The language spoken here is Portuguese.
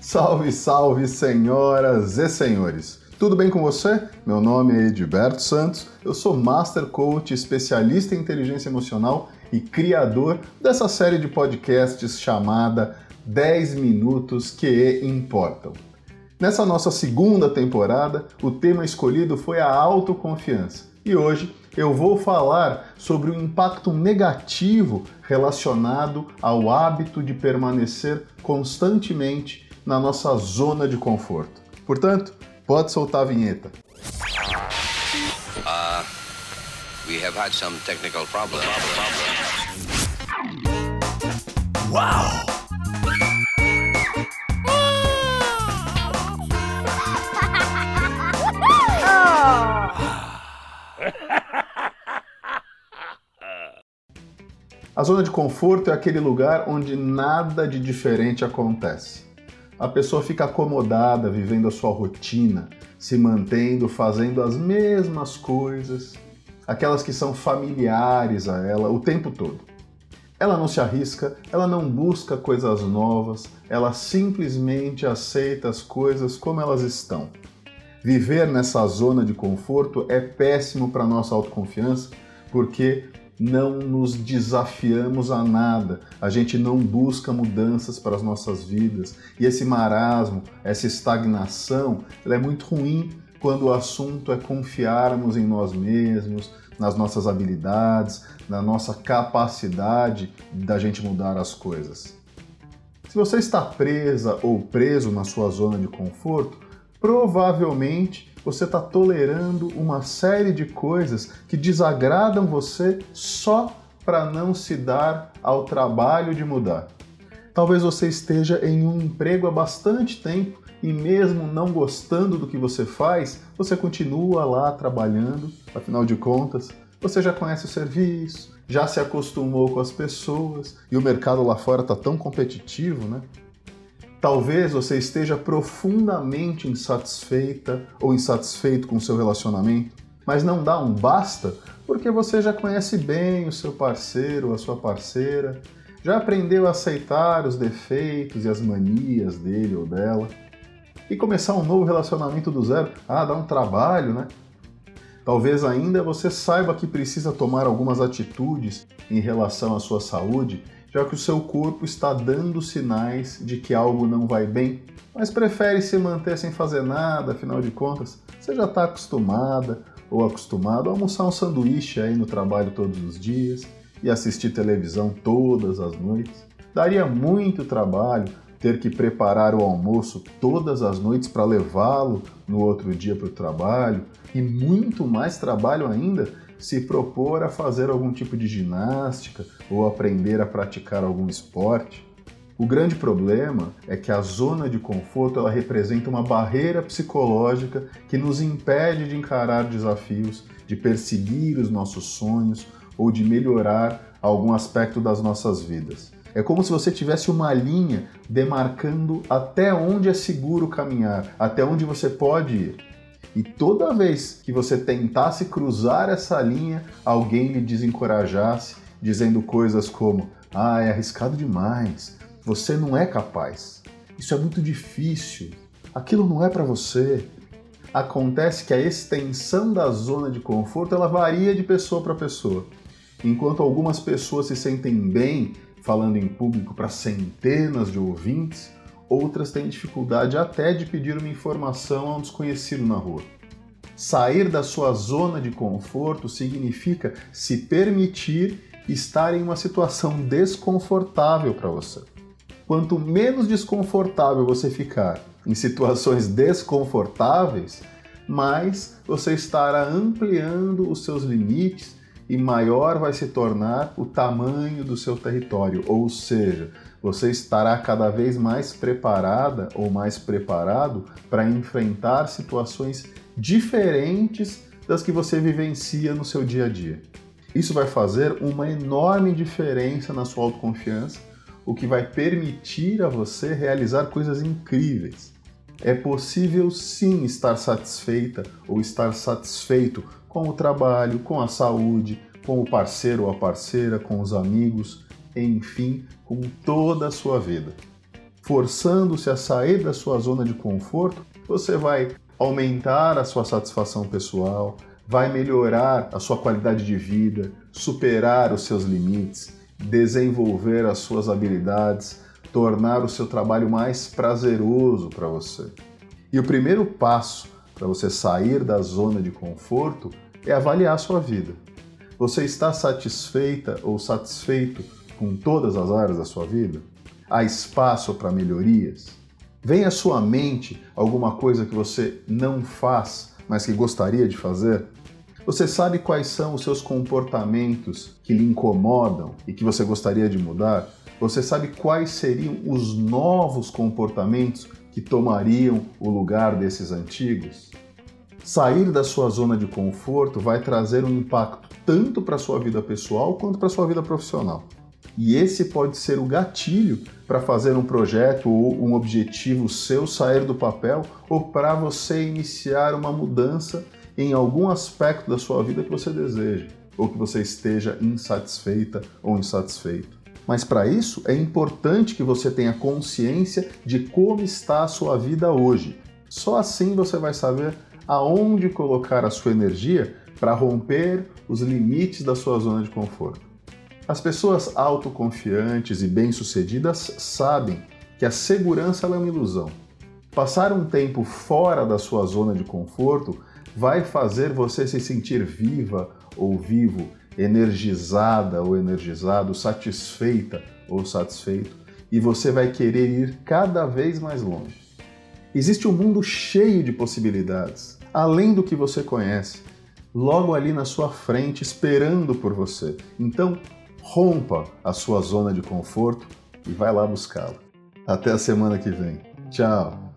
Salve, salve, senhoras e senhores! Tudo bem com você? Meu nome é Edilberto Santos, eu sou Master Coach, especialista em inteligência emocional e criador dessa série de podcasts chamada 10 Minutos que Importam. Nessa nossa segunda temporada, o tema escolhido foi a autoconfiança e hoje eu vou falar sobre o impacto negativo relacionado ao hábito de permanecer constantemente na nossa zona de conforto. Portanto, pode soltar a vinheta. Uh, we have had some technical problems. Wow! A zona de conforto é aquele lugar onde nada de diferente acontece a pessoa fica acomodada, vivendo a sua rotina, se mantendo, fazendo as mesmas coisas, aquelas que são familiares a ela o tempo todo. Ela não se arrisca, ela não busca coisas novas, ela simplesmente aceita as coisas como elas estão. Viver nessa zona de conforto é péssimo para nossa autoconfiança, porque não nos desafiamos a nada, a gente não busca mudanças para as nossas vidas. E esse marasmo, essa estagnação, ela é muito ruim quando o assunto é confiarmos em nós mesmos, nas nossas habilidades, na nossa capacidade da gente mudar as coisas. Se você está presa ou preso na sua zona de conforto, provavelmente você está tolerando uma série de coisas que desagradam você só para não se dar ao trabalho de mudar. Talvez você esteja em um emprego há bastante tempo e, mesmo não gostando do que você faz, você continua lá trabalhando, afinal de contas, você já conhece o serviço, já se acostumou com as pessoas e o mercado lá fora está tão competitivo, né? Talvez você esteja profundamente insatisfeita ou insatisfeito com seu relacionamento, mas não dá um basta porque você já conhece bem o seu parceiro ou a sua parceira, já aprendeu a aceitar os defeitos e as manias dele ou dela. E começar um novo relacionamento do zero, ah, dá um trabalho, né? Talvez ainda você saiba que precisa tomar algumas atitudes em relação à sua saúde já que o seu corpo está dando sinais de que algo não vai bem, mas prefere se manter sem fazer nada, afinal de contas, você já está acostumada ou acostumado a almoçar um sanduíche aí no trabalho todos os dias e assistir televisão todas as noites. Daria muito trabalho ter que preparar o almoço todas as noites para levá-lo no outro dia para o trabalho e muito mais trabalho ainda se propor a fazer algum tipo de ginástica ou aprender a praticar algum esporte. O grande problema é que a zona de conforto ela representa uma barreira psicológica que nos impede de encarar desafios, de perseguir os nossos sonhos ou de melhorar algum aspecto das nossas vidas. É como se você tivesse uma linha demarcando até onde é seguro caminhar, até onde você pode ir. E toda vez que você tentasse cruzar essa linha, alguém lhe desencorajasse, dizendo coisas como: ah, é arriscado demais, você não é capaz, isso é muito difícil, aquilo não é para você. Acontece que a extensão da zona de conforto ela varia de pessoa para pessoa. Enquanto algumas pessoas se sentem bem falando em público para centenas de ouvintes, outras têm dificuldade até de pedir uma informação a um desconhecido na rua. Sair da sua zona de conforto significa se permitir estar em uma situação desconfortável para você. Quanto menos desconfortável você ficar em situações desconfortáveis, mais você estará ampliando os seus limites e maior vai se tornar o tamanho do seu território, ou seja, você estará cada vez mais preparada ou mais preparado para enfrentar situações diferentes das que você vivencia no seu dia a dia. Isso vai fazer uma enorme diferença na sua autoconfiança, o que vai permitir a você realizar coisas incríveis. É possível sim estar satisfeita ou estar satisfeito com o trabalho, com a saúde, com o parceiro ou a parceira, com os amigos, enfim, com toda a sua vida. forçando-se a sair da sua zona de conforto, você vai aumentar a sua satisfação pessoal, vai melhorar a sua qualidade de vida, superar os seus limites, desenvolver as suas habilidades, tornar o seu trabalho mais prazeroso para você. E o primeiro passo para você sair da zona de conforto é avaliar a sua vida. Você está satisfeita ou satisfeito com todas as áreas da sua vida? Há espaço para melhorias? Vem à sua mente alguma coisa que você não faz, mas que gostaria de fazer? Você sabe quais são os seus comportamentos que lhe incomodam e que você gostaria de mudar? Você sabe quais seriam os novos comportamentos que tomariam o lugar desses antigos? Sair da sua zona de conforto vai trazer um impacto tanto para a sua vida pessoal quanto para a sua vida profissional. E esse pode ser o gatilho para fazer um projeto ou um objetivo seu sair do papel ou para você iniciar uma mudança em algum aspecto da sua vida que você deseja ou que você esteja insatisfeita ou insatisfeito. Mas para isso é importante que você tenha consciência de como está a sua vida hoje. Só assim você vai saber aonde colocar a sua energia para romper os limites da sua zona de conforto. As pessoas autoconfiantes e bem-sucedidas sabem que a segurança é uma ilusão. Passar um tempo fora da sua zona de conforto vai fazer você se sentir viva ou vivo, energizada ou energizado, satisfeita ou satisfeito, e você vai querer ir cada vez mais longe. Existe um mundo cheio de possibilidades, além do que você conhece, logo ali na sua frente, esperando por você. Então, rompa a sua zona de conforto e vai lá buscá-la. Até a semana que vem. Tchau!